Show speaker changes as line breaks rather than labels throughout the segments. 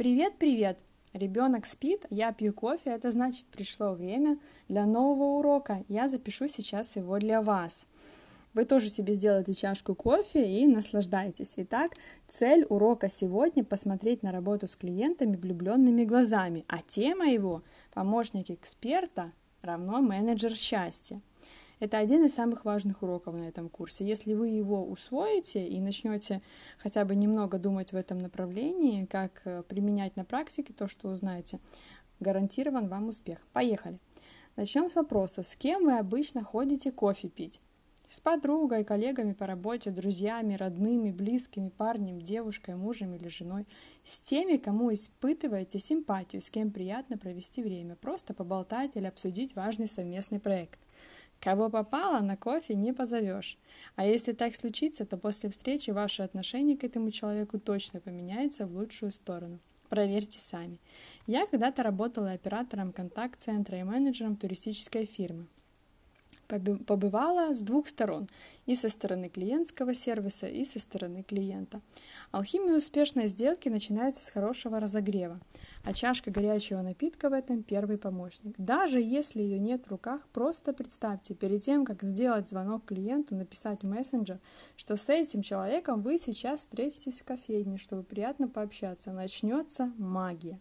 Привет-привет! Ребенок спит, я пью кофе, это значит пришло время для нового урока. Я запишу сейчас его для вас. Вы тоже себе сделайте чашку кофе и наслаждайтесь. Итак, цель урока сегодня – посмотреть на работу с клиентами влюбленными глазами, а тема его – помощник эксперта равно менеджер счастья. Это один из самых важных уроков на этом курсе. Если вы его усвоите и начнете хотя бы немного думать в этом направлении, как э, применять на практике то, что узнаете, гарантирован вам успех. Поехали! Начнем с вопроса, с кем вы обычно ходите кофе пить? С подругой, коллегами по работе, друзьями, родными, близкими, парнем, девушкой, мужем или женой. С теми, кому испытываете симпатию, с кем приятно провести время, просто поболтать или обсудить важный совместный проект. Кого попало, на кофе не позовешь. А если так случится, то после встречи ваше отношение к этому человеку точно поменяется в лучшую сторону. Проверьте сами. Я когда-то работала оператором контакт-центра и менеджером туристической фирмы побывала с двух сторон, и со стороны клиентского сервиса, и со стороны клиента. Алхимия успешной сделки начинается с хорошего разогрева, а чашка горячего напитка в этом первый помощник. Даже если ее нет в руках, просто представьте, перед тем, как сделать звонок клиенту, написать в мессенджер, что с этим человеком вы сейчас встретитесь в кофейне, чтобы приятно пообщаться. Начнется магия.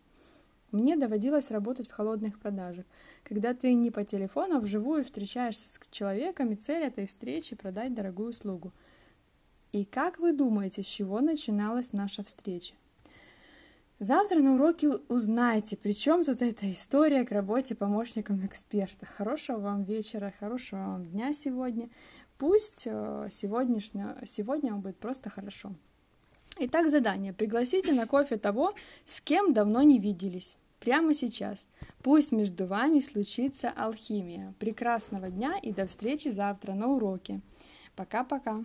Мне доводилось работать в холодных продажах, когда ты не по телефону, а вживую встречаешься с человеком, и цель этой встречи – продать дорогую услугу. И как вы думаете, с чего начиналась наша встреча? Завтра на уроке узнаете, при чем тут эта история к работе помощником эксперта. Хорошего вам вечера, хорошего вам дня сегодня. Пусть э, сегодняшнее, сегодня вам будет просто хорошо. Итак, задание. Пригласите на кофе того, с кем давно не виделись. Прямо сейчас. Пусть между вами случится алхимия. Прекрасного дня и до встречи завтра на уроке. Пока-пока.